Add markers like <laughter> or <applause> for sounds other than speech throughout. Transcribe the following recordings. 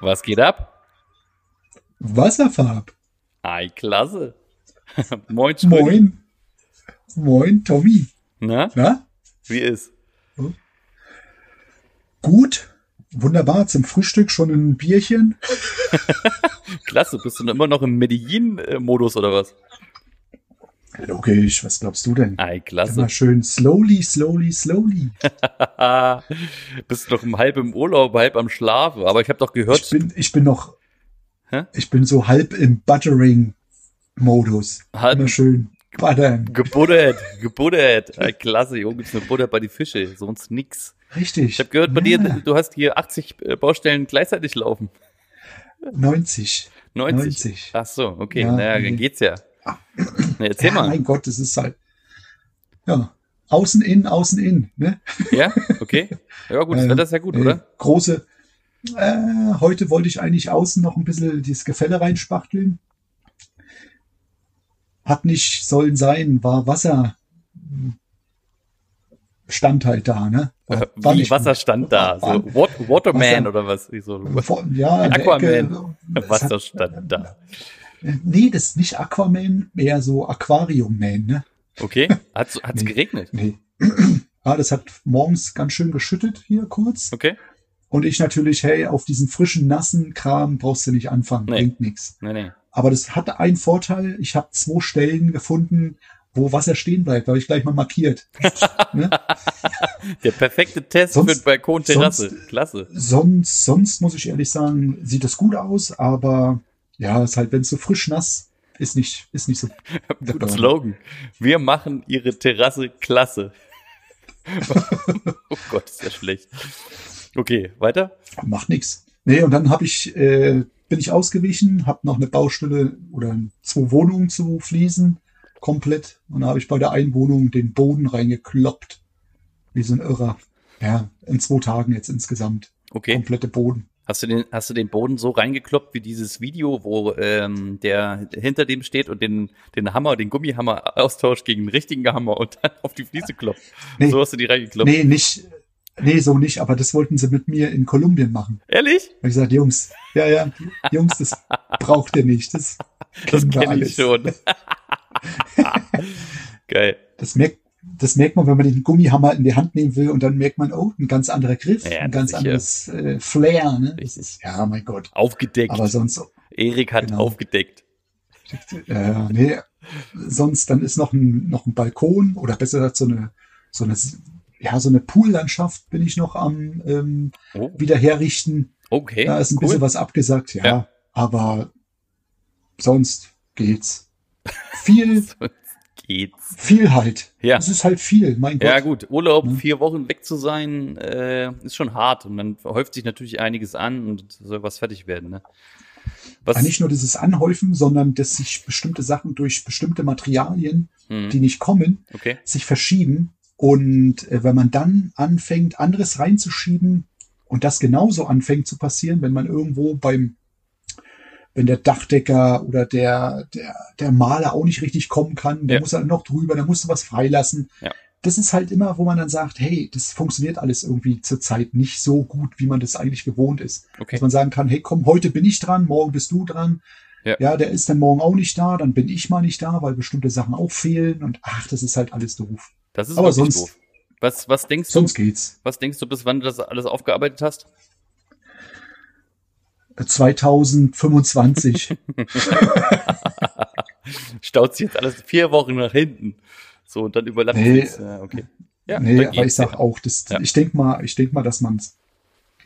Was geht ab? Wasserfarb. Ei, klasse. <laughs> Moin, Schrödi. Moin. Moin, Tommy. Na, Na? wie ist? Gut. Wunderbar. Zum Frühstück schon ein Bierchen. <laughs> Klasse, bist du immer noch im Medellin-Modus oder was? Logisch. Was glaubst du denn? Ei, Immer klasse. schön slowly, slowly, slowly. <laughs> bist noch halb im Urlaub, halb am Schlafen. Aber ich habe doch gehört, Ich bin, ich bin noch, Hä? ich bin so halb im Buttering-Modus. Halb- Immer schön buttern. gebuddert, gebuddert. Ei, klasse, Junge, gibt's eine Butter bei die Fische, sonst nix. Richtig. Ich habe gehört bei Ja, dir, du hast hier 80 äh, Baustellen gleichzeitig laufen. 90. 90. 90. Ach so, okay, Ja, naja, dann geht's ja. Na, <laughs> erzähl ja, mal. mein Gott, das ist halt, ja, außen in, außen in, ne? Ja, okay. Ja, gut, das Äh, Wetter ist ja gut, äh, oder? Große. Äh, heute wollte ich eigentlich außen noch ein bisschen dieses Gefälle reinspachteln. Hat nicht sollen sein, war Wasser. stand halt da, ne? War, war Wie nicht Wasserstand da? War- So Wat Waterman Wasser- oder was? So, Ja, Aquaman. Ecke, Wasser stand da. Nee, das ist nicht Aquaman, eher so Aquarium-Man, ne? Okay. <laughs> Hat's, hat's Nee. geregnet? Nee. <clears throat> Ah, das hat morgens ganz schön geschüttet hier kurz. Okay. Und ich natürlich, hey, auf diesen frischen, nassen Kram brauchst du nicht anfangen, Nee. bringt nichts. Nee, nee. Aber das hatte einen Vorteil, ich habe zwei Stellen gefunden, wo Wasser stehen bleibt, da habe ich gleich mal markiert. <laughs> ne? Der perfekte Test Sonst- für Balkon Terrasse. sonst- Klasse. Sonst, sonst muss ich ehrlich sagen, sieht das gut aus, aber ja, ist halt, wenn es so frisch nass ist nicht, ist nicht so. <laughs> Burner. Slogan. Wir machen ihre Terrasse klasse. <laughs> oh Gott, ist ja schlecht. Okay, weiter? Macht nix. Nee, und dann habe ich, äh, bin ich ausgewichen, habe noch eine Baustelle oder zwei Wohnungen zu fließen, komplett. Und da habe ich bei der einen Wohnung den Boden reingekloppt. Wie so ein Irrer. Ja, in zwei Tagen jetzt insgesamt. Okay. Komplette Boden. Hast du den, hast du den Boden so reingekloppt wie dieses Video, wo ähm, der hinter dem steht und den, den Hammer, den Gummihammer austauscht gegen den richtigen Hammer und dann auf die Fliese kloppt? Nee. So hast du die reingekloppt. Nee, nicht, nee, so nicht, aber das wollten sie mit mir in Kolumbien machen. Ehrlich? Und ich gesagt, Jungs, ja, ja, Jungs, das braucht ihr nicht. Das Das kenne ich schon. <laughs> Geil. Das merkt, das merkt man, wenn man den Gummihammer in die Hand nehmen will und dann merkt man, oh, ein ganz anderer Griff, Ja, ein ganz sicher. anderes äh, Flair. Ne? Ist, ja, mein Gott. Aufgedeckt. Aber sonst, Erik hat Genau. aufgedeckt. äh, nee, sonst dann ist noch ein, noch ein Balkon oder besser gesagt so eine, so eine, ja, so eine Poollandschaft bin ich noch am ähm, Oh, wieder herrichten. okay. Da ist ein cool. bisschen was abgesagt, ja, Ja. aber sonst geht's. Viel, <laughs> geht's. viel halt. Ja. Es ist halt viel, mein Gott. Ja, gut. Urlaub, Ne? vier Wochen weg zu sein, äh, ist schon hart. Und dann häuft sich natürlich einiges an und soll was fertig werden, ne? Was? Ja, nicht nur dieses Anhäufen, sondern dass sich bestimmte Sachen durch bestimmte Materialien, Hm, die nicht kommen, okay. sich verschieben. Und äh, wenn man dann anfängt, anderes reinzuschieben und das genauso anfängt zu passieren, wenn man irgendwo beim, wenn der Dachdecker oder der, der, der Maler auch nicht richtig kommen kann, der Ja. muss er noch drüber, da musst du was freilassen. Ja. Das ist halt immer, wo man dann sagt, hey, das funktioniert alles irgendwie zurzeit nicht so gut, wie man das eigentlich gewohnt ist. Okay. Dass man sagen kann, hey, komm, heute bin ich dran, morgen bist du dran. Ja. der ist dann morgen auch nicht da, dann bin ich mal nicht da, weil bestimmte Sachen auch fehlen und ach, das ist halt alles doof. Das ist aber sonst- doof. Was, was denkst du, Sonst geht's. was denkst du, bis wann du das alles aufgearbeitet hast? 2025. <laughs> Staut sich jetzt alles vier Wochen nach hinten. So, und dann überlappt Nee. es. Ja, okay. Ja, nee, aber ich sag ja. auch, das, Ja. ich denk mal, ich denk mal, dass man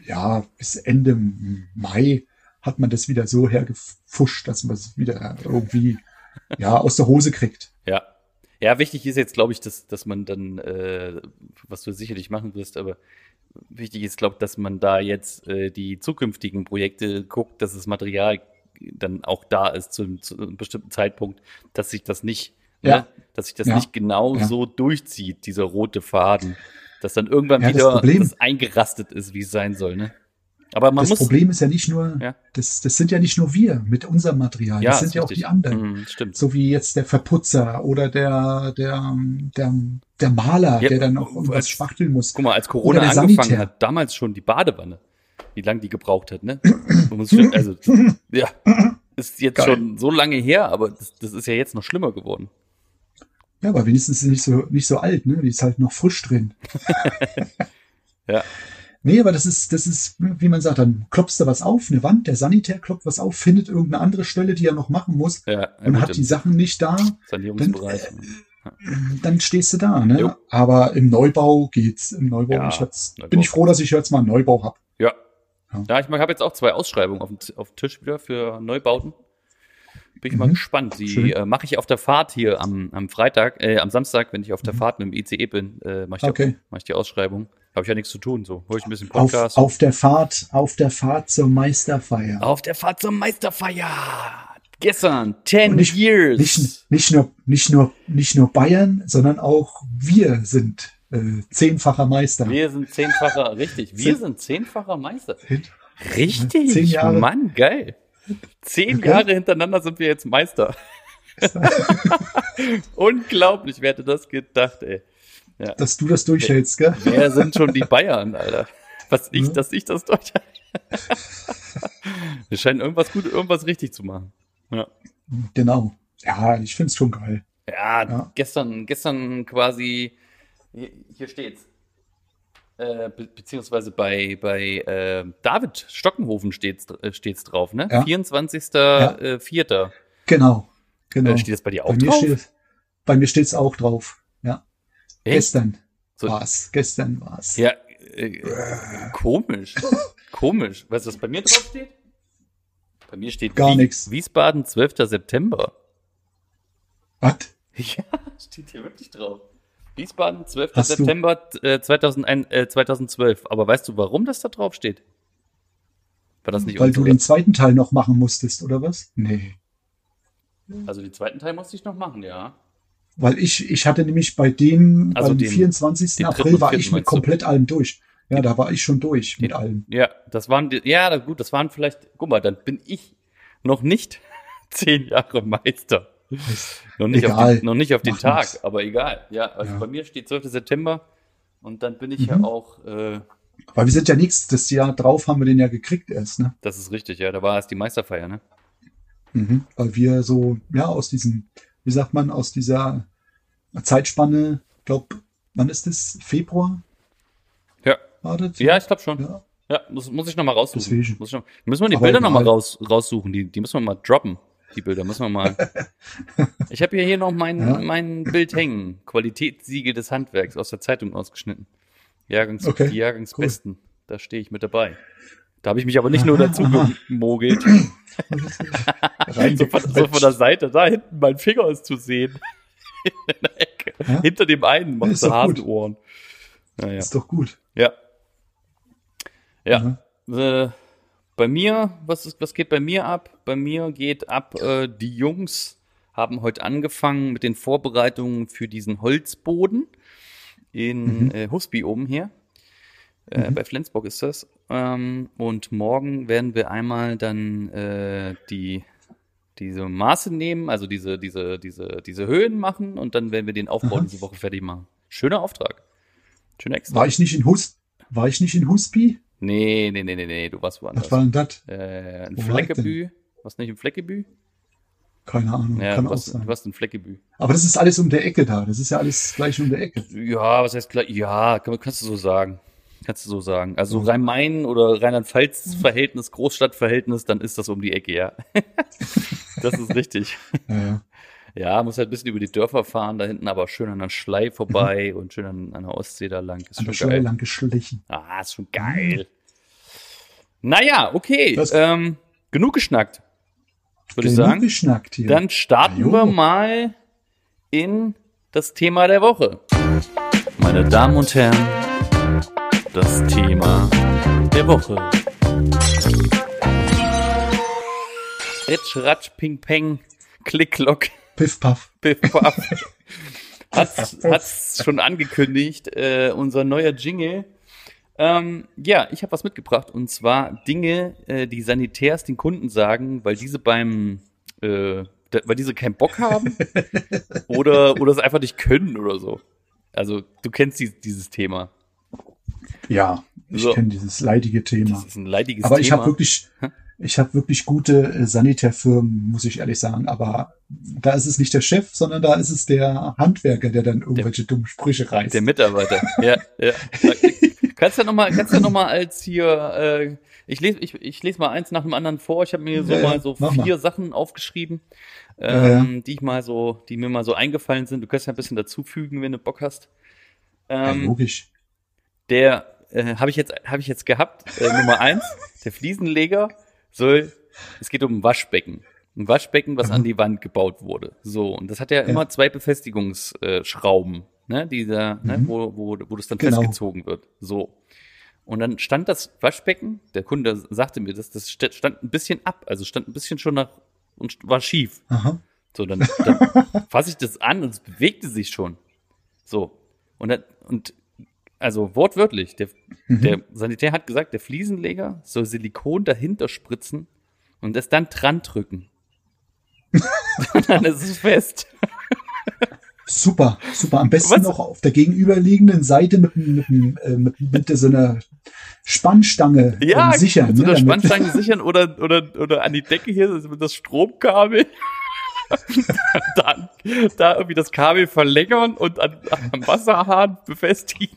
ja bis Ende Mai hat man das wieder so hergefuscht, dass man es wieder irgendwie ja aus der Hose kriegt. Ja. Ja, wichtig ist jetzt, glaube ich, dass, dass man dann, äh, was du sicherlich machen wirst, aber wichtig ist, glaube ich, dass man da jetzt äh, die zukünftigen Projekte guckt, dass das Material dann auch da ist zu, zu einem bestimmten Zeitpunkt, dass sich das nicht, Ja. ne, dass sich das Ja. nicht genau Ja. so durchzieht, dieser rote Faden, dass dann irgendwann das wieder Problem- das eingerastet ist, wie es sein soll. Ne? Aber man das muss Problem ist ja nicht nur, Ja. das, das sind ja nicht nur wir mit unserem Material, das sind ja auch richtig. die anderen. Mhm, stimmt. So wie jetzt der Verputzer oder der, der, der, der Maler, Ja, der dann noch irgendwas als- spachteln muss. Guck mal, als Corona angefangen Sanitär. hat, damals schon die Badewanne, wie lange die gebraucht hat, ne? <clears throat> Schon, also, ja, ist jetzt Geil. schon so lange her, aber das, das ist ja jetzt noch schlimmer geworden. Ja, aber wenigstens ist sie nicht so, nicht so alt, ne? Die ist halt noch frisch drin. <laughs> <laughs> Ja. Nee, aber das ist, das ist, wie man sagt, dann klopfst du was auf, eine Wand, der Sanitär klopft was auf, findet irgendeine andere Stelle, die er noch machen muss Ja, und gut, hat die Sachen nicht da, Sanierungsbereich. dann stehst du da, ne? Jo. Aber im Neubau geht's. Im Neubau, Ja, ich Neubau. bin ich froh, dass ich jetzt mal einen Neubau hab. ja. Ja. Ja, ich habe jetzt auch zwei Ausschreibungen auf dem, auf dem Tisch wieder für Neubauten. Bin ich mal Mhm. gespannt. Die äh, mache ich auf der Fahrt hier am, am Freitag, äh, am Samstag, wenn ich auf der Fahrt mit dem ICE bin, äh, mache ich, Mhm. Okay. die- mach ich die Ausschreibung. Habe ich ja nichts zu tun, so. Hol ich ein bisschen Auf, Podcast. auf der Fahrt, auf der Fahrt zur Meisterfeier. Auf der Fahrt zur Meisterfeier. Gestern, 10 Und nicht- years. Nicht, nicht nur, nicht nur, nicht nur Bayern, sondern auch wir sind äh, zehnfacher Meister. Wir sind zehnfacher, richtig. Wir sind zehnfacher Meister. Richtig. Zehn Jahre. Mann, geil. Zehn Okay. Jahre hintereinander sind wir jetzt Meister. <laughs> Unglaublich, wer hätte das gedacht, ey. Dass du das durchhältst, gell? Wer sind schon die Bayern, Alter? Was ich, Mhm. dass ich das durch. <laughs> Wir scheinen irgendwas gut, irgendwas richtig zu machen. Ja. Genau. Ja, ich find's schon geil. Ja, Ja. gestern, gestern quasi, hier, hier steht's. Äh, be beziehungsweise bei, bei äh, David Stockenhofen steht's, äh, steht's drauf, ne? Ja. 24. Ja. Äh. Genau. Genau. Äh, steht das bei dir auch bei, mir drauf? steht, bei mir steht's auch drauf. Ja. Echt? Gestern So- war's. Gestern war's. Ja, äh, komisch. <laughs> komisch. Weißt du, was bei mir drauf steht? Bei mir steht Gar nix. Wiesbaden, 12. September. Was? <laughs> Ja, steht hier wirklich drauf. Wiesbaden, 12. Hast September äh, 2001, äh, 2012. Aber weißt du, warum das da drauf steht? War das nicht Weil du den zweiten Teil noch machen musstest, oder was? Nee. Also den zweiten Teil musste ich noch machen, ja. Weil ich, ich hatte nämlich bei dem, Also beim den- 24. den April war ich mit meinst du? komplett allem durch. Ja, da war ich schon durch mit allem. Ja, das waren, ja, gut, das waren vielleicht, guck mal, dann bin ich noch nicht <laughs> zehn Jahre Meister. Noch nicht, auf Egal. den, noch nicht auf den Tag, nix. aber egal. Ja, also Ja. bei mir steht 12. September und dann bin ich ja Mhm. auch, äh, Weil wir sind ja nichts, das Jahr drauf haben wir den ja gekriegt erst, ne? das ist richtig, ja, da war erst die Meisterfeier, ne? Mhm. Weil wir so, ja, aus diesem, wie sagt man, aus dieser Zeitspanne, glaub, wann ist das? Februar? Ja. War das? Ja, ich glaube schon. Ja. Ja, muss, muss ich noch mal raussuchen. Deswegen. Muss ich noch, müssen wir die Aber Bilder noch mal egal. raus, raussuchen. Die, die müssen wir mal droppen. Die Bilder müssen wir mal. <laughs> ich habe hier, hier noch mein, Ja. mein Bild hängen. Qualitätssiegel des Handwerks aus der Zeitung ausgeschnitten. Jahrgangs, Okay, Die Jahrgangsbesten. Da stehe ich mit dabei. Da habe ich mich aber nicht nur dazu <laughs> gemogelt. <laughs> So, von, so von der Seite. Da hinten mein Finger ist zu sehen. In der Ecke. Ja? Hinter dem einen doch gut. Hasenohren. Naja. Ist doch gut. Ja. Ja. Mhm. Äh, bei mir, was, ist, was geht bei mir ab? Bei mir geht ab, äh, die Jungs haben heute angefangen mit den Vorbereitungen für diesen Holzboden in Mhm. äh, Husby oben hier. Äh, Mhm. Bei Flensburg ist das. Ähm, und morgen werden wir einmal dann äh, die diese Maße nehmen, also diese, diese, diese, diese Höhen machen und dann werden wir den Aufbau Aha. diese Woche fertig machen. Schöner Auftrag. Schöner extra. War ich nicht in Hus, war ich nicht in Husby? Nee, nee, nee, nee, nee, du warst woanders. Was war denn das? Äh, ein Wo Fleckebü. Was nicht im Fleckebü? Keine Ahnung, Ja, kann du auch warst, sein. du warst in Fleckebü. Aber das ist alles um der Ecke da. Das ist ja alles gleich um der Ecke. Ja, was heißt gleich? Ja, kann, kannst du so sagen. Kannst du so sagen. Also Mhm. Rhein-Main oder Rheinland-Pfalz-Verhältnis, <laughs> Großstadtverhältnis, dann ist das um die Ecke, ja. <laughs> das ist richtig. Ja, ja. Ja, muss halt ein bisschen über die Dörfer fahren, da hinten aber schön an der Schlei vorbei und schön an, an der Ostsee da lang. Ist An der geil. lang geschlichen. Ah, ist schon geil. Naja, okay. Ähm, genug geschnackt, würde ich Genug sagen. geschnackt hier. Dann starten Ja, jo. wir mal in das Thema der Woche. Meine Damen und Herren, das Thema der Woche. Ritsch, Ratsch, Ping, Peng, Klick, Klock, Piff, Puff. Piff, Puff. <laughs> Hat's, hat's schon angekündigt, äh, unser neuer Jingle. Ähm, ja, ich habe was mitgebracht und zwar Dinge, äh, die Sanitärs den Kunden sagen, weil diese beim, äh, da- weil diese keinen Bock haben <laughs> oder, oder es einfach nicht können oder so. Also du kennst die, dieses Thema. Ja, ich So. kenne dieses leidige Thema. Das ist ein leidiges Aber Thema. ich habe wirklich, ich habe wirklich gute äh, Sanitärfirmen, muss ich ehrlich sagen. Aber da ist es nicht der Chef, sondern da ist es der Handwerker, der dann irgendwelche dummen Sprüche reißt. Der Mitarbeiter. ja, ja. <laughs> Kannst ja noch mal, kannst ja noch mal als hier, äh, ich lese, ich, ich lese mal eins nach dem anderen vor. Ich habe mir so Ja, ja, mal so vier mal. Sachen aufgeschrieben, Ja, ähm, die ich mal so, die mir mal so eingefallen sind. Du kannst ja ein bisschen dazufügen, wenn du Bock hast. ja, Ähm, logisch. der äh, habe ich jetzt, habe ich jetzt gehabt. Äh, Nummer eins, der Fliesenleger soll, es geht um ein Waschbecken. Ein Waschbecken, was Mhm. an die Wand gebaut wurde. So, und das hat ja, immer zwei Befestigungsschrauben, ne, dieser, ne, Mhm. wo, wo, wo das dann Genau. festgezogen wird. So. Und dann stand das Waschbecken, der Kunde sagte mir das, das st- stand ein bisschen ab, also stand ein bisschen schon nach und war schief. Aha. So, dann, dann <laughs> fasse ich das an und es bewegte sich schon. So. Und, dann, und also wortwörtlich, der, der Sanitär hat gesagt, der Fliesenleger soll Silikon dahinter spritzen und es dann dran drücken. <laughs> und dann ist es fest. Super, super. Am besten Was? noch auf der gegenüberliegenden Seite mit, mit, mit, äh, mit, mit so einer Spannstange Ja, ähm, sichern. mit so einer ne, Spannstange sichern oder, oder, oder an die Decke hier, das, das Stromkabel. <laughs> dann da irgendwie das Kabel verlängern und an, am Wasserhahn befestigen.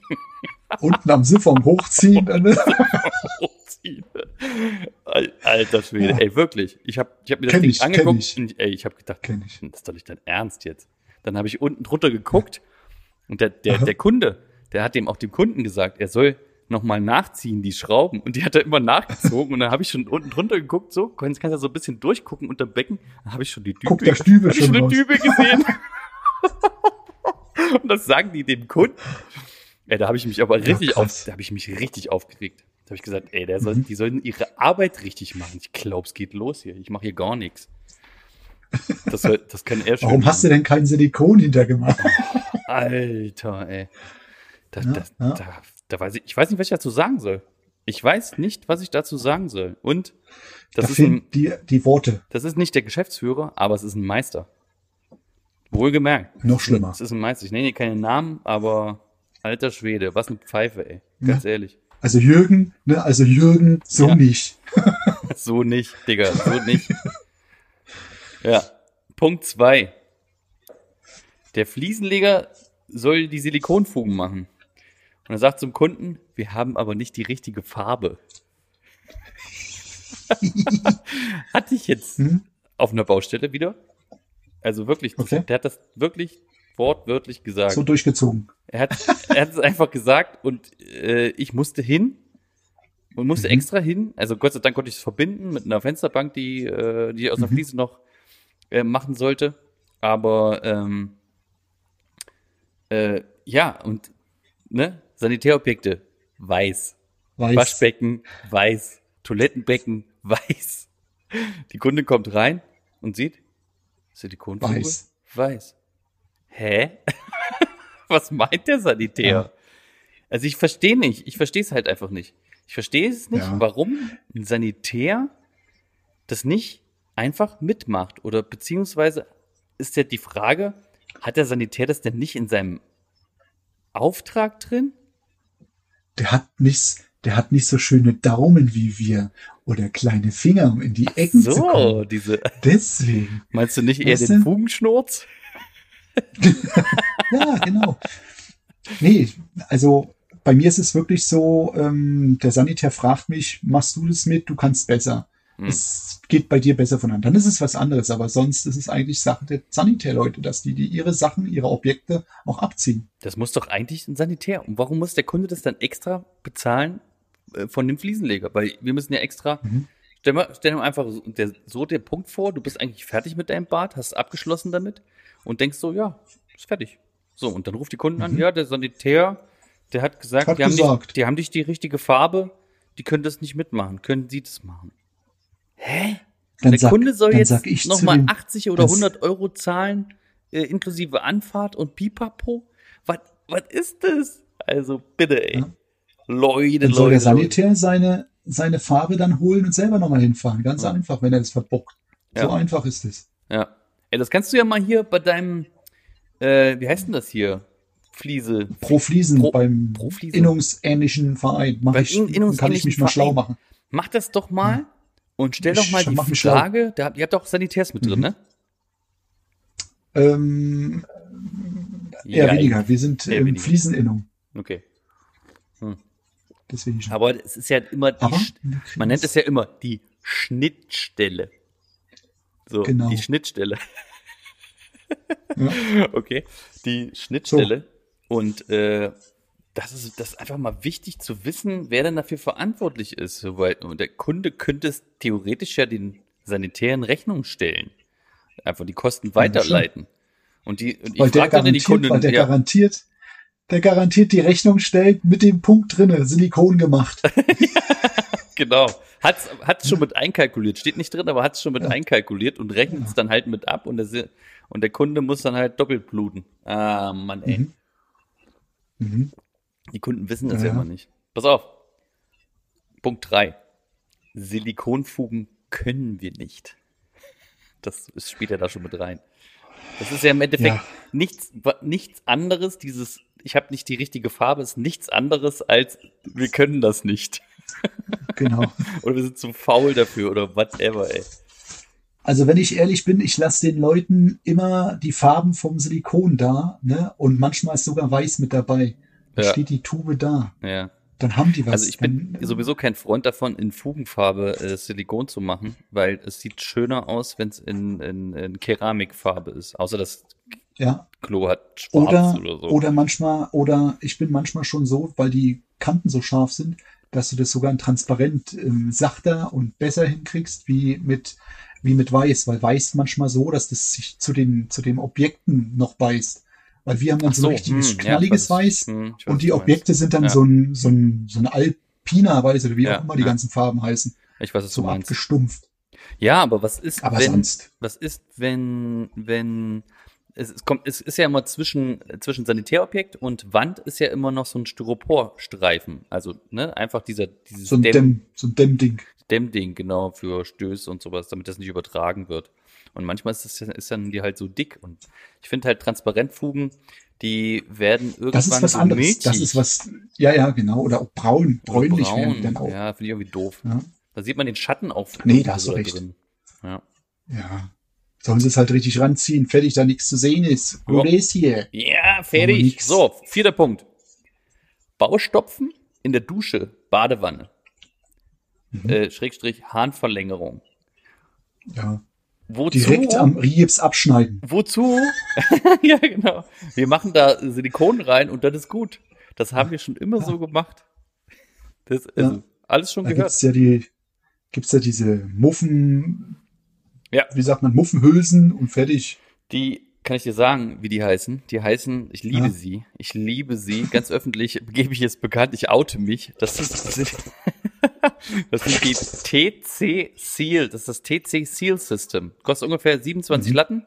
Unten am Siphon hochziehen. Ne? hochziehen. Al- Alter Schwede, ey, wirklich. Ich habe ich hab mir das Kenn Ding ich, angeguckt ich. und ey, ich habe gedacht, Kenn ich. das ist doch nicht dein Ernst jetzt. Dann habe ich unten drunter geguckt und der, der, Aha. der Kunde, der hat dem auch dem Kunden gesagt, er soll nochmal nachziehen, die Schrauben. Und die hat er immer nachgezogen und dann habe ich schon unten drunter geguckt, so, kannst, kannst ja so ein bisschen durchgucken unter Becken, dann habe ich schon die Dübe, Guckt der Stübe schon schon eine. Dübe gesehen. <laughs> und das sagen die dem Kunden. Ey, da habe ich mich aber richtig krass. auf, da habe ich mich richtig aufgeregt. Da habe ich gesagt, ey, der soll, Mhm. die sollen ihre Arbeit richtig machen. Ich glaube, es geht los hier. Ich mache hier gar nichts. Das, soll, das kann er schon. Warum hast du denn kein Silikon hintergemacht? Alter, ey. Da, Ja, das, ja. Da, da weiß ich, ich weiß nicht, was ich dazu sagen soll. Ich weiß nicht, was ich dazu sagen soll. Und das da ist, ein, die, die Worte. das ist nicht der Geschäftsführer, aber es ist ein Meister. Wohlgemerkt. Noch schlimmer. Es ist ein Meister. Ich nenne hier keinen Namen, aber alter Schwede, was eine Pfeife, ey. Ganz ehrlich. Also Jürgen, ne, also Jürgen, so Ja. nicht. <laughs> So nicht, Digga, so nicht. Ja. Punkt zwei. Der Fliesenleger soll die Silikonfugen machen. Und er sagt zum Kunden, wir haben aber nicht die richtige Farbe. <laughs> Hatte ich jetzt Hm? auf einer Baustelle wieder. Also wirklich, Okay. der hat das wirklich wortwörtlich gesagt. So durchgezogen. Er hat, er hat es einfach gesagt und äh, ich musste hin und musste Mhm. extra hin. Also Gott sei Dank konnte ich es verbinden mit einer Fensterbank, die, äh, die ich aus der Mhm. Fliese noch äh, machen sollte. Aber ähm, äh, ja, und ne, Sanitärobjekte, weiß. Weiß. Waschbecken, weiß. Toilettenbecken, <laughs> weiß. Die Kunde kommt rein und sieht, Silikonfuge, Weiß. weiß. Hä? <laughs> Was meint der Sanitär? Ja. Also ich verstehe nicht. Ich verstehe es halt einfach nicht. Ich verstehe es nicht, Ja. warum ein Sanitär das nicht einfach mitmacht. Oder beziehungsweise ist ja die Frage, hat der Sanitär das denn nicht in seinem Auftrag drin? Der hat nichts, der hat nicht so schöne Daumen wie wir oder kleine Finger, um in die Ecken zu kommen. So, diese. Deswegen. Meinst du nicht eher Weißt den? Fugenschnurz? <laughs> Ja, genau. Nee, also bei mir ist es wirklich so, ähm, der Sanitär fragt mich, machst du das mit? Du kannst besser. Hm. Es geht bei dir besser voneinander. Dann ist es was anderes, aber sonst ist es eigentlich Sache der Sanitärleute, dass die, die ihre Sachen, ihre Objekte auch abziehen. Das muss doch eigentlich ein Sanitär. Und warum muss der Kunde das dann extra bezahlen äh, von dem Fliesenleger? Weil wir müssen ja extra. Mhm. Stell mal, stell dir mal einfach so der, so der Punkt vor, du bist eigentlich fertig mit deinem Bad, hast abgeschlossen damit und denkst so, ja, ist fertig. So, und dann ruft die Kunden an, Mhm. ja, der Sanitär Der hat gesagt, Hat die, haben nicht, gesagt. die haben nicht die richtige Farbe, die können das nicht mitmachen. Können Sie das machen? Hä? Dann der sag- Kunde soll jetzt nochmal dem- 80 oder das- 100 Euro zahlen, äh, inklusive Anfahrt und Pipapo? Was, was ist das? Also bitte, ey. Ja. Leute, Dann soll Leute, der Leute. Sanitär seine, seine Farbe dann holen und selber nochmal hinfahren. Ganz Ja. einfach, wenn er das verbockt. So Ja. einfach ist es. Ja. Ey, das kannst du ja mal hier bei deinem, äh, wie heißt denn das hier? Fliese. Pro Fliesen Pro- beim pro Fliesen. innungsähnlichen Verein mach Beim ich, in- kann ich mich mal schlau Verein. machen. Mach das doch mal und stell Ich doch mal die mich schlau. Frage, da, ihr habt doch Sanitärs mit drin, Mhm. ne? Ähm, eher Ja, weniger. Wir sind ähm, weniger. Flieseninnung. Okay. Deswegen schon. Aber es ist ja immer die, Aber man nennt es ja immer die Schnittstelle. So, Genau. die Schnittstelle. Ja. <laughs> Okay, die Schnittstelle. Und äh, das ist das ist einfach mal wichtig zu wissen, wer denn dafür verantwortlich ist. Weil und der Kunde könnte es theoretisch ja den sanitären Rechnung stellen. Einfach die Kosten weiterleiten. Und die, und ich weil der frage dann die garantiert, Kunden, weil der ja, garantiert, der garantiert die Rechnung stellt mit dem Punkt drinne, Silikon gemacht. <laughs> Genau. Hat's, hat's schon mit einkalkuliert. Steht nicht drin, aber hat's schon mit Ja. einkalkuliert und rechnet es dann halt mit ab und der, und der Kunde muss dann halt doppelt bluten. Ah, Mann, ey. Mhm. Mhm. Die Kunden wissen das ja. Ja. immer nicht. Pass auf. Punkt drei Silikonfugen können wir nicht. Das ist, spielt ja da schon mit rein. Das ist ja im Endeffekt Ja. nichts, nichts anderes, dieses, ich habe nicht die richtige Farbe, ist nichts anderes als, wir können das nicht. <laughs> Genau. Oder wir sind zu faul dafür oder whatever, ey. Also wenn ich ehrlich bin, ich lasse den Leuten immer die Farben vom Silikon da, ne? Und manchmal ist sogar weiß mit dabei. Ja. steht die Tube da. Ja. Dann haben die was. Also ich bin dann, sowieso kein Freund davon, in Fugenfarbe äh, Silikon zu machen, weil es sieht schöner aus, wenn es in, in, in Keramikfarbe ist. Außer das ja. Klo hat schwarz Oder, oder, so. oder manchmal, oder ich bin manchmal schon so, weil die Kanten so scharf sind, dass du das sogar in transparent ähm, sachter und besser hinkriegst wie mit, wie mit weiß, weil weiß manchmal so, dass das sich zu den, zu den Objekten noch beißt. Weil wir haben dann Ach so ein richtiges hm, ja, knalliges ich weiß, Weiß hm, und die. Objekte sind dann Ja. so ein, so ein, so ein Alpina Weiß oder wie Ja, auch immer die ja. ganzen Farben heißen. Ich weiß, was So du meinst. abgestumpft. Ja, aber was ist, Aber wenn, sonst. was ist, wenn, wenn, es, es kommt, es ist ja immer zwischen, zwischen Sanitärobjekt und Wand ist ja immer noch so ein Styroporstreifen. Also, ne, einfach dieser, dieses So ein Dämm, so ein Dämmding. Dämmding, genau, für Stöße und sowas, damit das nicht übertragen wird. Und manchmal ist, es, ist dann die halt so dick. Und ich finde halt Transparentfugen, die werden irgendwann Das ist was so anderes. milchig. Das ist was, ja, ja, genau. Oder auch braun, bräunlich braun. werden dann auch. Ja, finde ich irgendwie doof. Ja. Da sieht man den Schatten auch Nee, da hast du recht. drin. Ja. Ja. Sollen sie es halt richtig ranziehen, fertig, da nichts zu sehen ist. Ja. Ist hier. Ja, fertig. So, vierter Punkt. Baustopfen in der Dusche, Badewanne. Mhm. Äh, Schrägstrich Harnverlängerung. Ja. Wozu? Direkt am Riebs abschneiden. Wozu? <laughs> ja, genau. Wir machen da Silikon rein und dann ist gut. Das haben wir schon immer so gemacht. Das, also, Ja. Alles schon Da gehört. gibt's ja die, gibt's ja diese Muffen, Ja. wie sagt man, Muffenhülsen und fertig. Die kann ich dir sagen, wie die heißen. Die heißen, ich liebe Ja. sie. Ich liebe sie. Ganz öffentlich <laughs> gebe ich es bekannt. Ich oute mich. Das ist, das sind, <laughs> das sind die TC Seal. Das ist das TC Seal System. Kostet ungefähr 27 Mhm. Latten.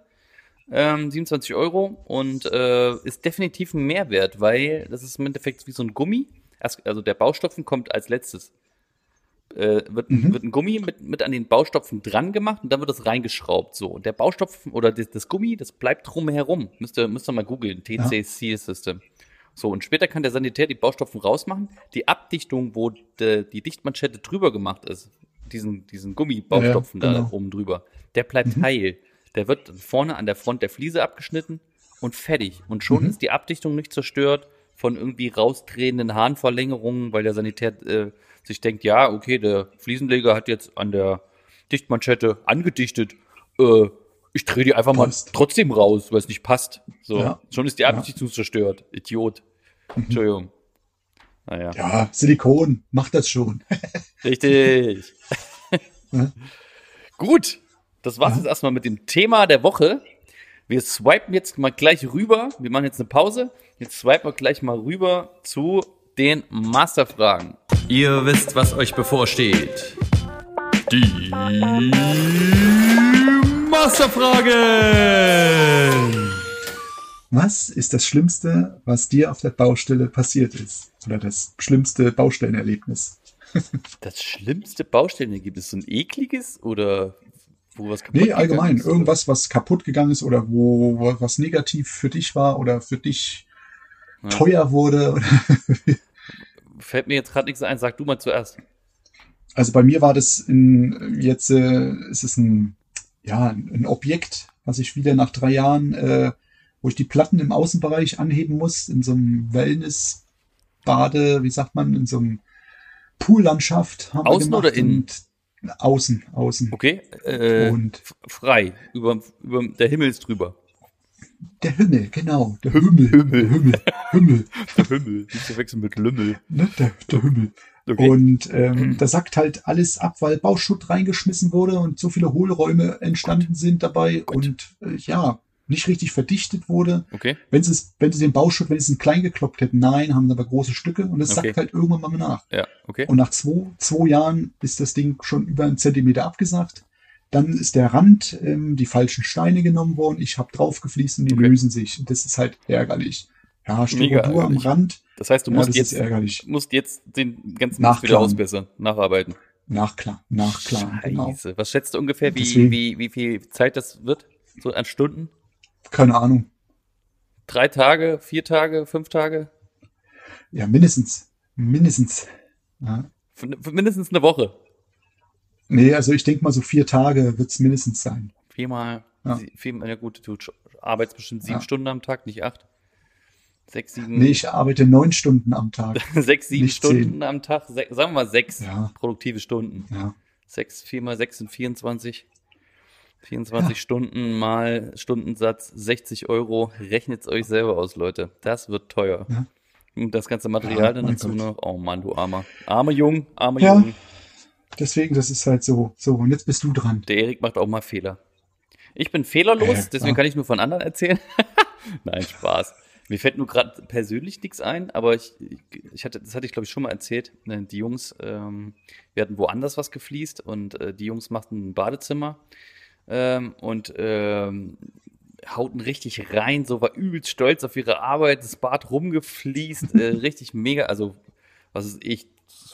Ähm, 27 Euro und äh, ist definitiv ein Mehrwert, weil das ist im Endeffekt wie so ein Gummi. Also der Baustopfen kommt als letztes. Äh, wird, Mhm. wird ein Gummi mit, mit an den Baustopfen dran gemacht und dann wird das reingeschraubt. So. Und der Baustopfen oder das, das Gummi, das bleibt drumherum. Müsst ihr, müsst ihr mal googeln. TC Seal System. So, und später kann der Sanitär die Baustopfen rausmachen. Die Abdichtung, wo de, die Dichtmanschette drüber gemacht ist, diesen, diesen Gummibaustopfen Ja, ja, da genau. oben drüber, der bleibt heil. Der wird vorne an der Front der Fliese abgeschnitten und fertig. Und schon Mhm. ist die Abdichtung nicht zerstört von irgendwie rausdrehenden Hahnverlängerungen, weil der Sanitär äh, sich denkt, ja, okay, der Fliesenleger hat jetzt an der Dichtmanschette angedichtet. Äh, ich drehe die einfach Passt. mal trotzdem raus, weil es nicht passt. So, Ja. schon ist die Abdichtung zerstört. Idiot. Entschuldigung. Naja, Ja, Silikon, macht das schon. <laughs> richtig. Ja. Gut, das war's Ja. jetzt erstmal mit dem Thema der Woche. Wir swipen jetzt mal gleich rüber. Wir machen jetzt eine Pause Jetzt swipen wir gleich mal rüber zu den Masterfragen. Ihr wisst, was euch bevorsteht. Die Masterfragen! Was ist das Schlimmste, was dir auf der Baustelle passiert ist? Oder das schlimmste Baustellenerlebnis? <laughs> Das schlimmste Baustellenergebnis, so ein ekliges oder wo was kaputt Nee, allgemein. ist, Irgendwas, was kaputt gegangen ist oder wo, wo was negativ für dich war oder für dich Ja. teuer wurde. <laughs> Fällt mir jetzt gerade nichts ein, sag du mal zuerst. Also bei mir war das in, jetzt äh, ist es ein, ja, ein Objekt, was ich wieder nach drei Jahren, äh, wo ich die Platten im Außenbereich anheben muss, in so einem Wellness-Bade, wie sagt man, in so einem Poollandschaft haben Außen oder innen? Außen, außen. Okay? Äh, Und frei, über, über der Himmel ist drüber. der Himmel, genau, der Himmel, Himmel. Himmel, Himmel, <laughs> Der Himmel, nicht zu wechseln mit Lümmel. ne, der, der Himmel. Okay. Und ähm, <clears throat> da sackt halt alles ab, weil Bauschutt reingeschmissen wurde und so viele Hohlräume entstanden sind dabei Gott. und äh, ja, nicht richtig verdichtet wurde. okay. Wenn sie es, wenn sie den Bauschutt, wenn sie es klein gekloppt hätten, nein, haben sie aber große Stücke und es Okay. sackt halt irgendwann mal nach. Ja, okay. Und nach zwei, zwei Jahren ist das Ding schon über einen Zentimeter abgesackt. Dann ist der Rand, ähm, die falschen Steine genommen worden. Ich habe draufgefließt und die Okay. lösen sich. Und das ist halt ärgerlich. Ja, Styrodur am. Rand. Das heißt, du Ja, musst das jetzt, musst jetzt den ganzen Mist wieder ausbessern, nacharbeiten. Nachklar, nachklar, genau. Was schätzt du ungefähr, wie, Deswegen. wie, wie viel Zeit das wird? So an Stunden? Keine Ahnung. Drei Tage, vier Tage, fünf Tage? Ja, mindestens. Mindestens. Ja. Für, für mindestens eine Woche. Nee, also ich denke mal so vier Tage wird's mindestens sein. Viermal, Ja. viermal, ja gut, du arbeitest bestimmt sieben Ja. Stunden am Tag, nicht acht. Sechs, sieben, Nee, ich arbeite neun Stunden am Tag. <laughs> sechs, sieben nicht Stunden zehn. am Tag. Se sagen wir mal sechs Ja. produktive Stunden. Ja. Sechs, vier mal sechs sind 24. 24 Ja. Stunden mal Stundensatz 60 Euro. Rechnet's euch selber aus, Leute. Das wird teuer. Ja. Und das ganze Material dann dazu Gott. noch. Oh Mann, du armer. Armer Jung, armer Ja. Jung. Deswegen, das ist halt so. So, und jetzt bist du dran. Der Erik macht auch mal Fehler. Ich bin fehlerlos, Äh, deswegen kann ich nur von anderen erzählen. <laughs> Nein, Spaß. Mir fällt nur gerade persönlich nichts ein, aber ich, ich hatte, das hatte ich glaube ich schon mal erzählt. Äh, Die Jungs, ähm, wir hatten woanders was gefliest und äh, die Jungs machten ein Badezimmer ähm, und ähm, hauten richtig rein, so war übelst stolz auf ihre Arbeit, das Bad rumgefliest, äh, <laughs> richtig mega, also was ist ich,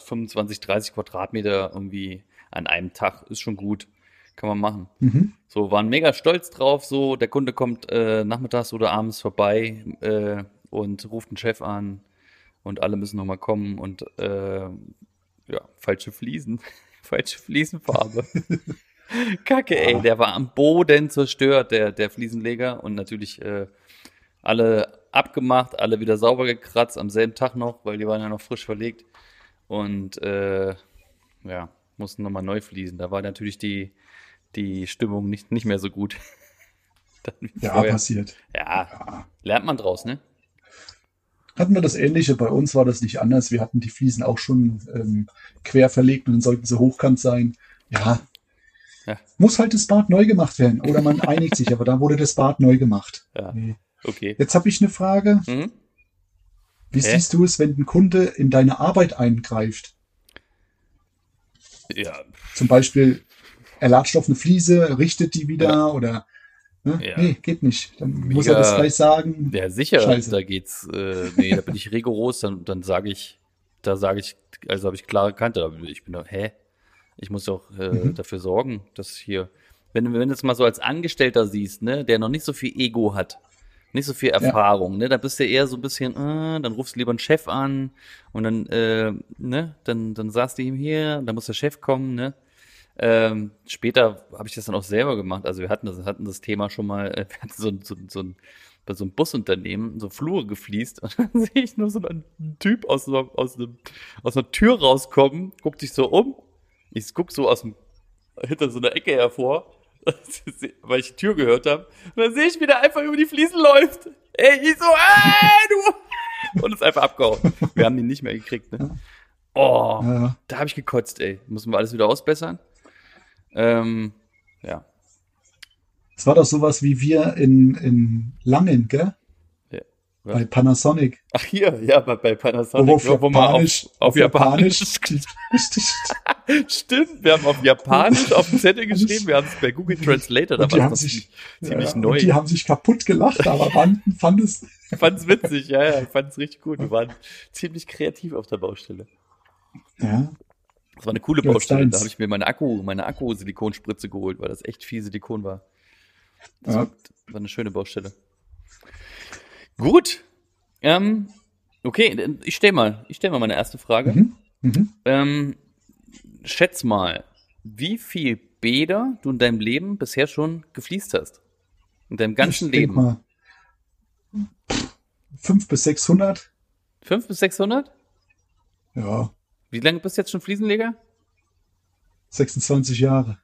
25, 30 Quadratmeter irgendwie an einem Tag, ist schon gut, kann man machen. Mhm. So, waren mega stolz drauf, so, der Kunde kommt äh, nachmittags oder abends vorbei äh, und ruft den Chef an und alle müssen nochmal kommen und äh, ja, falsche Fliesen, <laughs> falsche Fliesenfarbe. <laughs> Kacke, ey, der war am Boden zerstört, der, der Fliesenleger und natürlich äh, alle abgemacht, alle wieder sauber gekratzt, am selben Tag noch, weil die waren ja noch frisch verlegt und äh, ja, mussten nochmal neu fließen. Da war natürlich die, die Stimmung nicht, nicht mehr so gut. <laughs> Ja, vorher. passiert. ja, Ja. lernt man draus, ne? Hatten wir das Ähnliche. Bei uns war das nicht anders. Wir hatten die Fliesen auch schon ähm, quer verlegt und dann sollten sie hochkant sein. Ja. Ja. Muss halt das Bad neu gemacht werden. Oder man <laughs> einigt sich, aber da wurde das Bad neu gemacht. Ja, Nee. okay. Jetzt habe ich eine Frage. Mhm. Wie Hä? siehst du es, wenn ein Kunde in deine Arbeit eingreift? Ja, Zum Beispiel, er latscht auf eine Fliese, richtet die wieder Ja. oder ne? Ja. nee, geht nicht. Dann Mega. muss er das gleich sagen. ja sicher, Scheiße. da geht's, äh, nee, da bin ich rigoros, dann, dann sage ich, da sage ich, also habe ich klare Kante, ich bin doch, hä? Ich muss doch äh, Mhm. dafür sorgen, dass hier, wenn, wenn du es mal so als Angestellter siehst, ne, der noch nicht so viel Ego hat, nicht so viel Erfahrung, ne, da bist du eher so ein bisschen, äh, dann rufst du lieber einen Chef an und dann, äh, ne, dann, dann sagst du ihm hier, dann muss der Chef kommen, ne, ähm, später habe ich das dann auch selber gemacht. Also wir hatten das, hatten das Thema schon mal, äh, <laughs> wir hatten so, so, so ein bei so einem Busunternehmen so Flure gefliest und <laughs> dann sehe ich nur so einen Typ aus, so, aus, einem, aus einer Tür rauskommen, guckt sich so um. Ich guck so aus dem, hinter so einer Ecke hervor, <laughs> weil ich die Tür gehört habe. Und dann sehe ich, wie der einfach über die Fliesen läuft. Ey, ich so, ey, du! Und ist einfach abgehauen. Wir haben den nicht mehr gekriegt, ne? Oh, Ja. da habe ich gekotzt, ey. Müssen wir alles wieder ausbessern? Ähm, ja. Es war doch sowas wie wir in, in Langen, gell? Bei Panasonic. Ach hier, ja, bei, bei Panasonic. Auf wo, wo Japanisch, auf, auf Japanisch. <laughs> Richtig. Stimmt, wir haben auf Japanisch auf den Zettel geschrieben, wir haben es bei Google <laughs> Translator, da Und die war sich, ziemlich ja, neu. Die haben sich kaputt gelacht, aber fanden, fand es, Ich <laughs> fand's witzig, ja, ja, ich fand's richtig gut. Wir waren ziemlich kreativ auf der Baustelle. ja, Das war eine coole Ja, Baustelle. Da habe ich mir meine Akku, meine Akku-Silikonspritze geholt, weil das echt viel Silikon war. Das Ja. war, war eine schöne Baustelle. Gut. Ähm, okay, ich stell mal, ich stell mal meine erste Frage. Mhm. Mhm. Ähm, schätz mal, wie viel Bäder du in deinem Leben bisher schon gefliest hast. In deinem ganzen ich Leben. Mal, fünf bis 600. Fünf bis 600? Ja, Wie lange bist du jetzt schon Fliesenleger? 26 Jahre.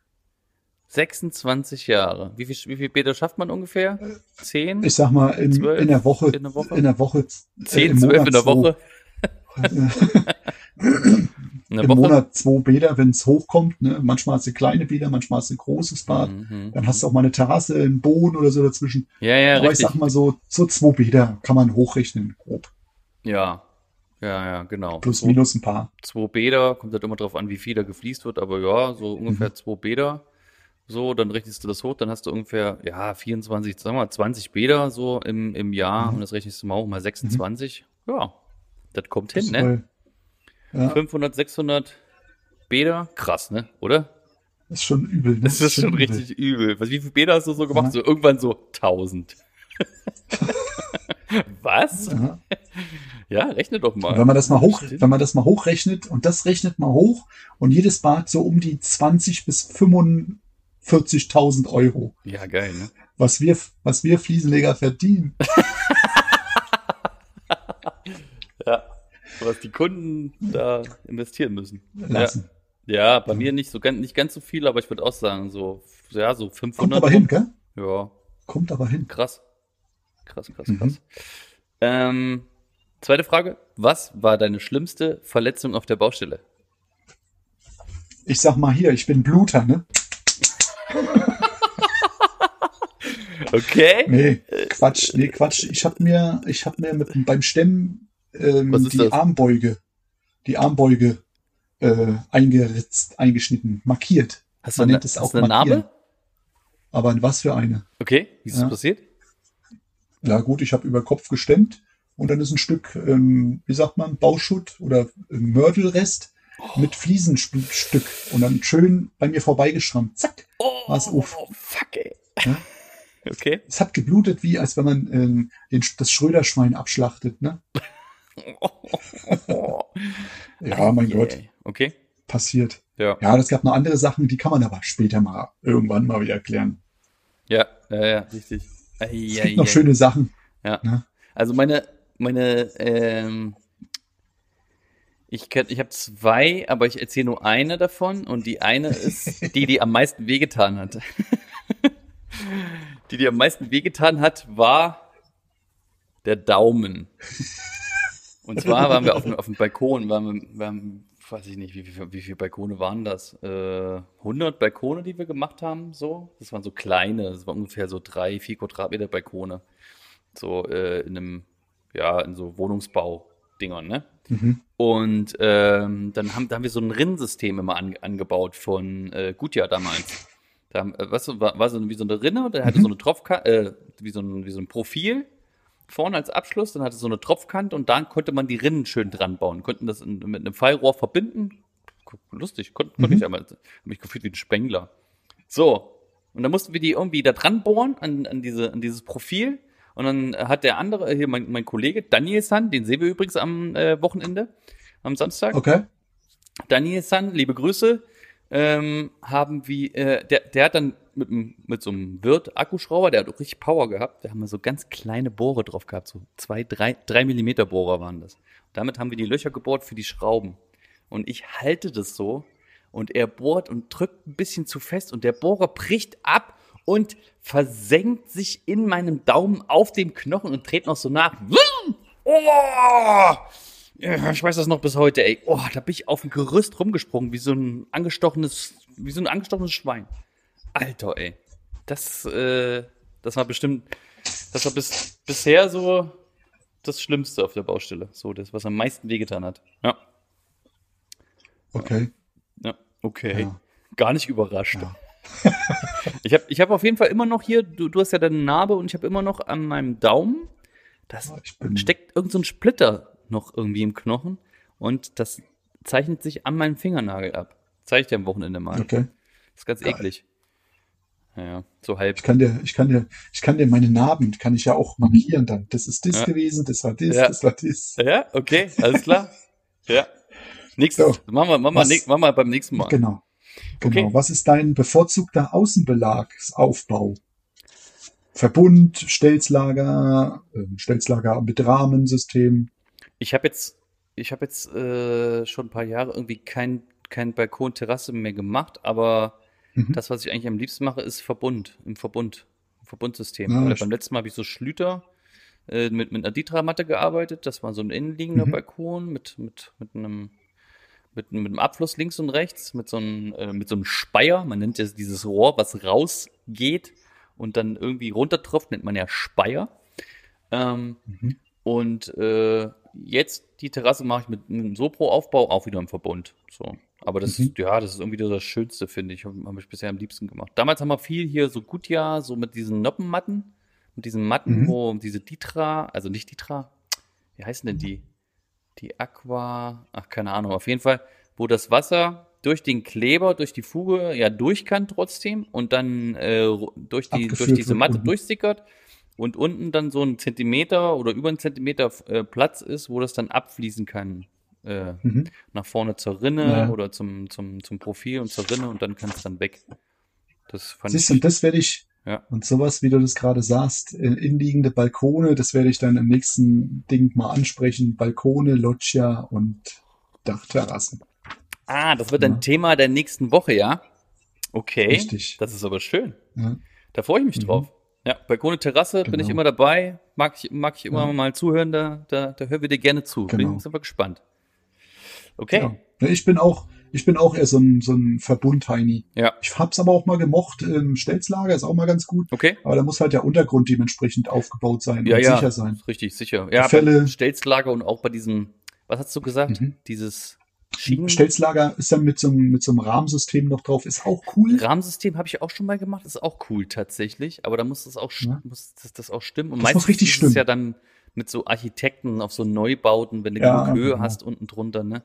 26 Jahre. Wie viel, wie viel Bäder schafft man ungefähr? Zehn? Ich sag mal, in, Zwölf in der Woche, in der Woche? in der Woche, äh, Zehn, im zwölf Monat in der Woche? <laughs> In der Im Woche? Monat zwei Bäder, wenn es hochkommt. Ne? Manchmal hast du kleine Bäder, manchmal hast du ein großes Bad. Mhm. Dann hast du auch mal eine Terrasse, einen Boden oder so dazwischen. Ja, ja, Aber ich richtig. sag mal so, so zwei Bäder kann man hochrechnen, grob. Ja. Ja, ja, genau. Plus minus ein paar. zwei Bäder, kommt halt immer drauf an, wie viel da gefliest wird, aber ja, so Mhm. ungefähr zwei Bäder. So, dann rechnest du das hoch, dann hast du ungefähr, ja, 24, sagen wir mal, 20 Bäder so im, im Jahr Mhm. und das rechnest du mal hoch, mal 26. Ja, das kommt hin, Das ne? soll- Ja, 500, 600 Bäder, krass, ne? Oder? ist schon übel. Ne? Das ist schon übel. richtig übel. Was, wie viele Bäder hast du so gemacht? Ja. So irgendwann so 1000. <laughs> Was? Ja. Ja, rechne doch mal. Und wenn man das mal hoch, Stimmt. wenn man das mal hochrechnet und das rechnet mal hoch und jedes Bad so um die 20 bis 45.000 Euro, Ja, geil, ne? was wir, was wir Fliesenleger verdienen. <laughs> Ja. Was die Kunden da investieren müssen. lassen. Ja, bei mir nicht so ganz, nicht ganz so viel, aber ich würde auch sagen, so, ja, so Kommt 500. aber hin, gell? Ja, Kommt aber hin. krass. Krass, krass, Mhm. krass. Ähm, zweite Frage. Was war deine schlimmste Verletzung auf der Baustelle? Ich sag mal hier, ich bin Bluter, ne? Okay. Nee, Quatsch, nee, Quatsch. Ich hab mir, ich hab mir mit, beim Stemmen ähm, die das? Armbeuge, die Armbeuge äh, eingeritzt, eingeschnitten, markiert. Hast du Man eine, nennt es hast auch du eine markieren. Narbe? Aber was für eine? Okay. Wie ist Ja. das passiert? Ja gut, ich habe über Kopf gestemmt und dann ist ein Stück, ähm, wie sagt man, Bauschutt oder ähm, Mörtelrest mit Fliesenstück und dann schön bei mir vorbeigeschrammt. Zack. Oh, War's uff. fuck, ey. Ja. Okay. Es hat geblutet, wie als wenn man ähm, den, das Schröderschwein abschlachtet. Ne? <laughs> Ja, mein Ei, Gott. Okay. passiert. Ja. Ja, das gab noch andere Sachen, die kann man aber später mal irgendwann mal wieder erklären. Ja, ja, ja, richtig. Ei, Es ei, gibt noch ei. schöne Sachen. Ja. Ne? Also meine, meine, ähm, ich ich habe zwei, aber ich erzähle nur eine davon und die eine ist die, die am meisten wehgetan hat. <laughs> die, die am meisten wehgetan hat, war der Daumen. Und zwar waren wir auf dem, auf dem Balkon, waren wir, haben, weiß ich nicht, wie, wie, wie viele Balkone waren das? Äh, 100 Balkone, die wir gemacht haben, so. Das waren so kleine, das waren ungefähr so drei, vier Quadratmeter Balkone. So äh, in einem, ja, in so Wohnungsbau-Dingern, ne? Mhm. Und ähm, dann haben, da haben wir so ein Rinnensystem immer an, angebaut von äh, Gutjahr damals. Da äh, du, war, war so wie so eine Rinne, der hatte so eine Tropfkante, äh, wie, so ein, wie so ein Profil vorne als Abschluss, dann hatte es so eine Tropfkante und da konnte man die Rinnen schön dran bauen. Konnten das in, mit einem Fallrohr verbinden. Lustig, kon, konnte Mhm. ich einmal. Hab mich gefühlt wie ein Spengler. So. Und dann mussten wir die irgendwie da dran bohren an, an, diese, an dieses Profil. Und dann hat der andere, hier mein, mein Kollege, Daniel San, den sehen wir übrigens am äh, Wochenende, am Samstag. Okay. Daniel San, liebe Grüße, ähm, haben wir, äh, der, der hat dann mit, mit so einem Wirt-Akkuschrauber, der hat auch richtig Power gehabt, da haben wir so ganz kleine Bohre drauf gehabt, so zwei, drei, drei Millimeter Bohrer waren das. Damit haben wir die Löcher gebohrt für die Schrauben. Und ich halte das so und er bohrt und drückt ein bisschen zu fest und der Bohrer bricht ab und versenkt sich in meinem Daumen auf dem Knochen und dreht noch so nach. Oh! Ich weiß das noch bis heute, ey. Oh, da bin ich auf dem Gerüst rumgesprungen, wie so ein angestochenes, wie so ein angestochenes Schwein. Alter, ey. Das, äh, das war bestimmt, das war bis, bisher so das Schlimmste auf der Baustelle. So, das, was am meisten wehgetan hat. Ja. Okay. Ja, okay. Ja. Gar nicht überrascht. Ja. <laughs> ich habe ich hab auf jeden Fall immer noch hier, du, du hast ja deine Narbe und ich habe immer noch an meinem Daumen, das steckt irgend so ein Splitter noch irgendwie im Knochen und das zeichnet sich an meinem Fingernagel ab. Zeige ich dir am Wochenende mal. okay. Das ist ganz Geil. eklig. Ja, so halb. Ich kann dir, ich kann dir, ich kann dir meine Narben, kann ich ja auch markieren dann. Das ist das Ja. gewesen, das war das, Ja. das war das. Ja, okay, alles klar. <laughs> ja. Nächstes, So. machen wir, machen wir, Was- machen wir beim nächsten Mal. Genau. Genau. Okay. Was ist dein bevorzugter Außenbelagsaufbau? Verbund, Stelzlager, ähm, Stelzlager mit Rahmensystem. Ich habe jetzt, ich habe jetzt äh, schon ein paar Jahre irgendwie kein, kein Balkon, Terrasse mehr gemacht, aber Mhm. das, was ich eigentlich am liebsten mache, ist Verbund, im Verbund, im Verbundsystem. Ja, beim letzten Mal habe ich so Schlüter äh, mit, mit einer Ditra-Matte gearbeitet. Das war so ein innenliegender Mhm. Balkon mit, mit, mit einem mit, mit einem Abfluss links und rechts, mit so einem, äh, mit so einem Speier. Man nennt das dieses Rohr, was rausgeht und dann irgendwie runtertropft, nennt man ja Speier. Ähm, Mhm. und äh, jetzt die Terrasse mache ich mit einem Sopro-Aufbau auch wieder im Verbund. So. Aber das Mhm. ist, ja, das ist irgendwie das Schönste, finde ich. Habe hab ich bisher am liebsten gemacht. Damals haben wir viel hier so Gutjahr, so mit diesen Noppenmatten, mit diesen Matten, Mhm. wo diese Ditra, also nicht Ditra, wie heißen denn die? Die Aqua, ach, keine Ahnung, auf jeden Fall, wo das Wasser durch den Kleber, durch die Fuge ja durch kann trotzdem und dann äh, durch, die, Abgeführt durch diese Matte unten. durchsickert und unten dann so ein Zentimeter oder über einen Zentimeter äh, Platz ist, wo das dann abfließen kann. Äh, Mhm. nach vorne zur Rinne Ja. oder zum, zum, zum Profil und zur Rinne und dann kann es dann weg. Das fand Siehst du, ich. und das werde ich, Ja. und sowas, wie du das gerade sagst, äh, innenliegende Balkone, das werde ich dann im nächsten Ding mal ansprechen. Balkone, Loggia und Dachterrassen. Ah, das wird ein Ja. Thema der nächsten Woche, ja? Okay. Richtig. Das ist aber schön. Ja. Da freue ich mich Mhm. drauf. Ja, Balkone Terrasse bin ich Genau. immer dabei. Mag ich, mag ich immer Ja. mal zuhören, da, da, da hören wir dir gerne zu. Genau. Bin sind wir gespannt. Okay. Ja. Ich bin auch, ich bin auch eher so ein, so ein Verbund-Heini. Ja. Ich hab's aber auch mal gemocht. Ähm, Stelzlager ist auch mal ganz gut. Okay. Aber da muss halt der Untergrund dementsprechend aufgebaut sein Ja, und ja. sicher sein. Richtig, sicher. Ja, Fälle- Stelzlager und auch bei diesem, was hast du gesagt? Mhm. Dieses Schienen. Stelzlager ist dann mit so, einem, mit so einem Rahmensystem noch drauf, ist auch cool. Rahmensystem habe ich auch schon mal gemacht, ist auch cool tatsächlich, aber da muss das auch, Ja. muss das, das auch stimmen. Und Das muss meistens richtig ist es stimmen. ja dann mit so Architekten auf so Neubauten, wenn du Ja, genug Höhe genau. hast unten drunter, ne?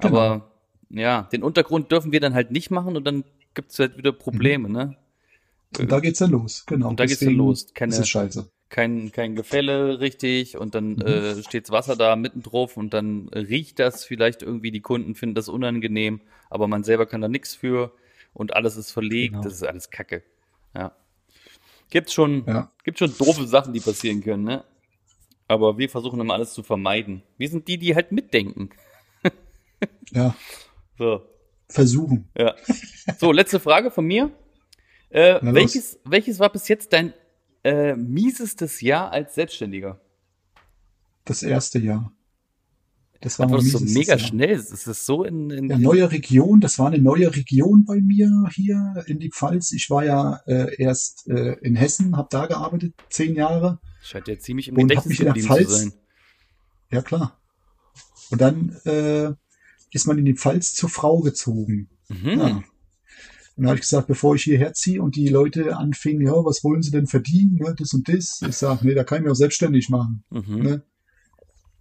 Genau. Aber ja, den Untergrund dürfen wir dann halt nicht machen und dann gibt's halt wieder Probleme, ne? Und da geht's dann los, genau. Und da geht's dann Deswegen los. Keine- ist es scheiße. Kein, kein Gefälle richtig und dann Mhm. äh, steht's Wasser da mitten drauf und dann riecht das vielleicht irgendwie, die Kunden finden das unangenehm, aber man selber kann da nichts für und alles ist verlegt, Genau. das ist alles Kacke. Ja. Gibt's schon, Ja. gibt schon doofe Sachen, die passieren können, ne? Aber wir versuchen immer alles zu vermeiden. Wir sind die, die halt mitdenken. <laughs> Ja, So, versuchen. ja. So, letzte Frage von mir. Äh, welches, welches war bis jetzt dein äh, miesestes Jahr als Selbstständiger? Das erste Jahr. Das war das ist so mega Jahr. schnell. Es ist so in, in Ja, neue Region, das war eine neue Region bei mir hier in die Pfalz. Ich war ja äh, erst äh, in Hessen, habe da gearbeitet, zehn Jahre. scheint ja ziemlich im Gedächtnis mich in der geblieben zu Pfalz- sein. Ja, klar. Und dann äh, ist man in die Pfalz zur Frau gezogen. Mhm. Ja. Und da habe ich gesagt, bevor ich hierher ziehe und die Leute anfingen, ja, was wollen sie denn verdienen, ja, das und das. Ich sage, nee, da kann ich mich auch selbstständig machen. Mhm. Ne?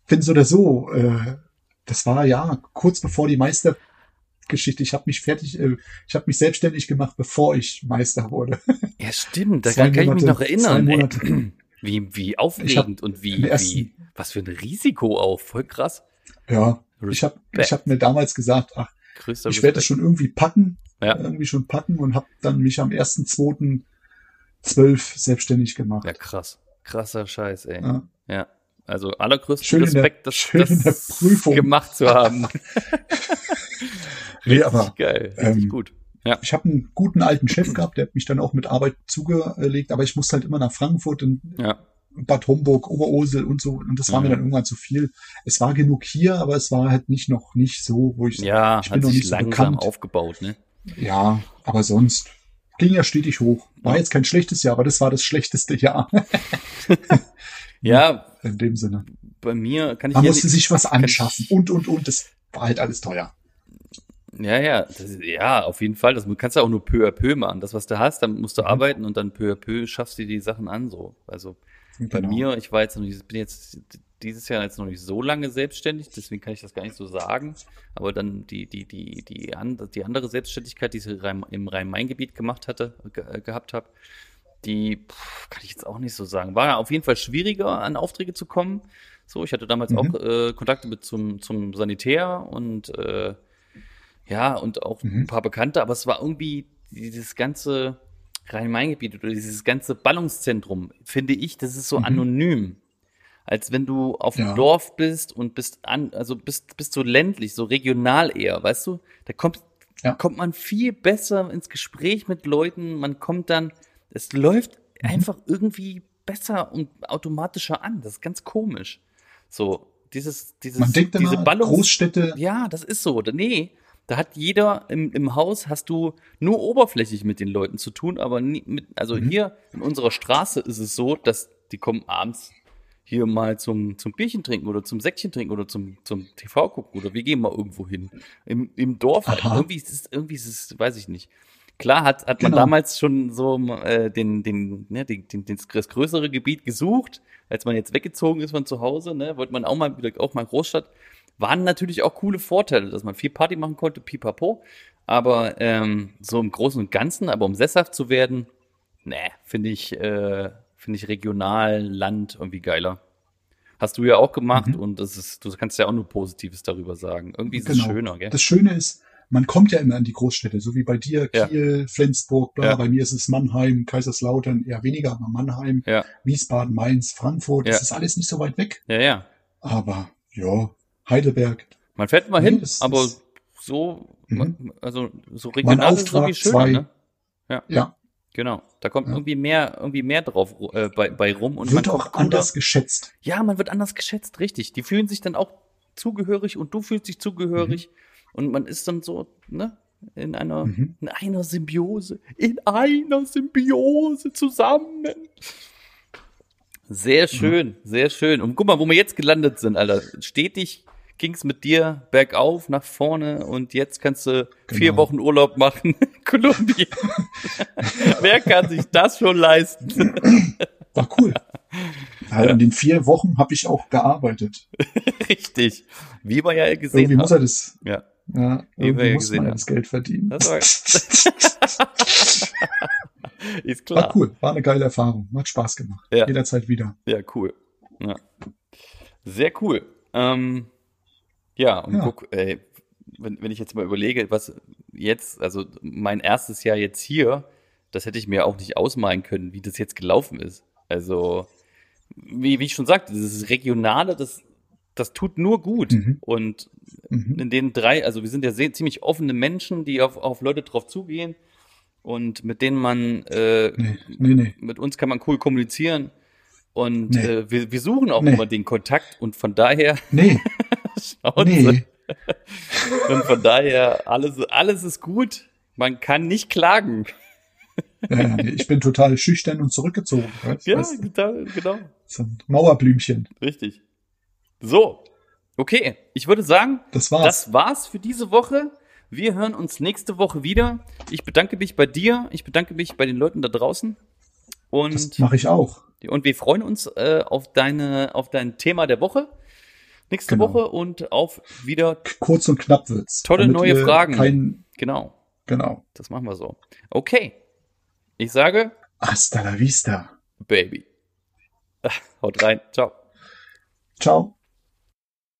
Bin so oder so. Äh, das war ja kurz bevor die Meistergeschichte. Ich habe mich fertig, äh, ich habe mich selbstständig gemacht, bevor ich Meister wurde. Ja, stimmt. Da <laughs> kann, kann ich mich Monate- noch erinnern. Monate. <clears throat> Wie, wie aufregend und wie, wie, was für ein Risiko auch. Voll krass. Ja, ich habe Respekt. ich hab mir damals gesagt, ach, Größter ich werde es Respekt. schon irgendwie packen, Ja. irgendwie schon packen und habe dann mich am 1.2.12 selbstständig gemacht. Ja, krass. Krasser Scheiß, ey. Ja. Ja. Also allergrößten Schön der- Respekt, das, der das Prüfung. gemacht zu haben. <laughs> <laughs> Nee, aber geil. Richtig ähm, gut. Ja. ich habe einen guten alten Chef gehabt, der hat mich dann auch mit Arbeit zugelegt, aber ich musste halt immer nach Frankfurt und Ja. Bad Homburg, Oberursel und so. Und das war Mhm. mir dann irgendwann zu viel. Es war genug hier, aber es war halt nicht noch nicht so, wo ich Ja, ich bin noch nicht so langsam bekannt. aufgebaut, ne? Ja, aber sonst ging ja stetig hoch. War jetzt kein schlechtes Jahr, aber das war das schlechteste Jahr <laughs> Ja, <laughs> in dem Sinne. bei mir kann ich Man musste sich was anschaffen und, und, und. Das war halt alles teuer. Ja, ja, das ja, auf jeden Fall. Das kannst du auch nur peu à peu machen. Das, was du hast, dann musst du Mhm. arbeiten und dann peu à peu schaffst du die Sachen an. So, also bei Genau. mir, ich war jetzt noch nicht, bin jetzt dieses Jahr jetzt noch nicht so lange selbstständig, deswegen kann ich das gar nicht so sagen. Aber dann die, die, die, die, an, die andere Selbstständigkeit, die ich im Rhein-Main-Gebiet gemacht hatte, ge, äh, gehabt habe, die pff, kann ich jetzt auch nicht so sagen. War auf jeden Fall schwieriger, an Aufträge zu kommen. So, ich hatte damals Mhm. auch äh, Kontakte mit zum, zum Sanitär und äh, ja, und auch Mhm. ein paar Bekannte, aber es war irgendwie dieses ganze Rhein-Main-Gebiet oder dieses ganze Ballungszentrum, finde ich, das ist so Mhm. anonym. Als wenn du auf dem Ja. Dorf bist und bist an, also bist, bist so ländlich, so regional eher, weißt du? Da kommt, Ja. kommt man viel besser ins Gespräch mit Leuten, man kommt dann, es läuft Mhm. einfach irgendwie besser und automatischer an. Das ist ganz komisch. So, dieses, dieses, Man denkt diese immer, Ballungs Großstädte, ja, das ist so. Nee, da hat jeder im, im Haus hast du nur oberflächlich mit den Leuten zu tun, aber nie mit, also Mhm. hier in unserer Straße ist es so, dass die kommen abends hier mal zum, zum Bierchen trinken oder zum Säckchen trinken oder zum, zum TV gucken oder wir gehen mal irgendwo hin. Im, im Dorf halt. Irgendwie ist es, irgendwie ist es, weiß ich nicht. Klar hat, hat man Genau. damals schon so äh, den, den, ne, den, den, den, das größere Gebiet gesucht, als man jetzt weggezogen ist von zu Hause, ne, wollte man auch mal wieder auch mal Großstadt. Waren natürlich auch coole Vorteile, dass man viel Party machen konnte, pipapo. Aber ähm, so im Großen und Ganzen, aber um sesshaft zu werden, ne, finde ich, äh, finde ich regional, Land irgendwie geiler. Hast du ja auch gemacht Mhm. und das ist, du kannst ja auch nur Positives darüber sagen. Irgendwie ist es Genau. schöner, gell? das Schöne ist, man kommt ja immer an die Großstädte, so wie bei dir, Ja. Kiel, Flensburg, bla. Ja. Bei mir ist es Mannheim, Kaiserslautern, eher weniger, aber Mannheim, Ja, Wiesbaden, Mainz, Frankfurt, Ja. das ist alles nicht so weit weg. ja, ja. Aber, ja, Heidelberg, Man fährt mal hin, aber so, Mhm. also so regional ist irgendwie schöner, zwei. ne? ja, Genau. Da kommt Ja. irgendwie mehr, irgendwie mehr drauf äh, bei, bei rum und wird auch anders geschätzt. Ja, man wird anders geschätzt, richtig. Die fühlen sich dann auch zugehörig und du fühlst dich zugehörig und man ist dann so, ne, in einer, Mhm. in einer Symbiose, in einer Symbiose zusammen. Sehr schön, sehr schön. Und guck mal, wo wir jetzt gelandet sind, Alter. Stetig ging's mit dir bergauf, nach vorne und jetzt kannst du vier Genau. Wochen Urlaub machen in <laughs> Kolumbien. <laughs> Wer kann sich das schon leisten? <clears throat> War cool. Ja, In den vier Wochen habe ich auch gearbeitet. <laughs> Richtig. Wie wir ja gesehen Irgendwie muss haben. er das, Ja. ja, irgendwie ja muss man haben. das Geld verdienen. Das war, ist War klar. cool, war eine geile Erfahrung, hat Spaß gemacht. Ja. Jederzeit wieder. Ja, cool. Ja. Sehr cool. Ähm, ja, und Ja. guck, ey, wenn, wenn ich jetzt mal überlege, was jetzt, also mein erstes Jahr jetzt hier, das hätte ich mir auch nicht ausmalen können, wie das jetzt gelaufen ist. Also, wie, wie ich schon sagte, dieses Regionale, das, das tut nur gut. Mhm. Und Mhm. in den drei, also wir sind ja sehr, ziemlich offene Menschen, die auf, auf Leute drauf zugehen und mit denen man, äh, Nee, nee, nee. mit uns kann man cool kommunizieren. Und äh, wir, wir suchen auch immer den Kontakt und von daher Nee, <laughs> Schnauze. nee. Und von daher alles, alles ist gut. Man kann nicht klagen. Ja. Ich bin total schüchtern und zurückgezogen. Weißt, Ja, weißt, du? genau, so ein Mauerblümchen. Richtig. So. Okay. Ich würde sagen, Das war's. das war's für diese Woche. Wir hören uns nächste Woche wieder. Ich bedanke mich bei dir. Ich bedanke mich bei den Leuten da draußen. das Und, mache ich auch. und wir freuen uns äh, auf deine, auf dein Thema der Woche. Nächste Genau. Woche und auf wieder, Kurz und knapp wird's. Tolle neue Fragen. Kein, genau. genau. Das machen wir so. Okay. Ich sage, Hasta la vista. Baby. <laughs> Haut rein. Ciao. Ciao.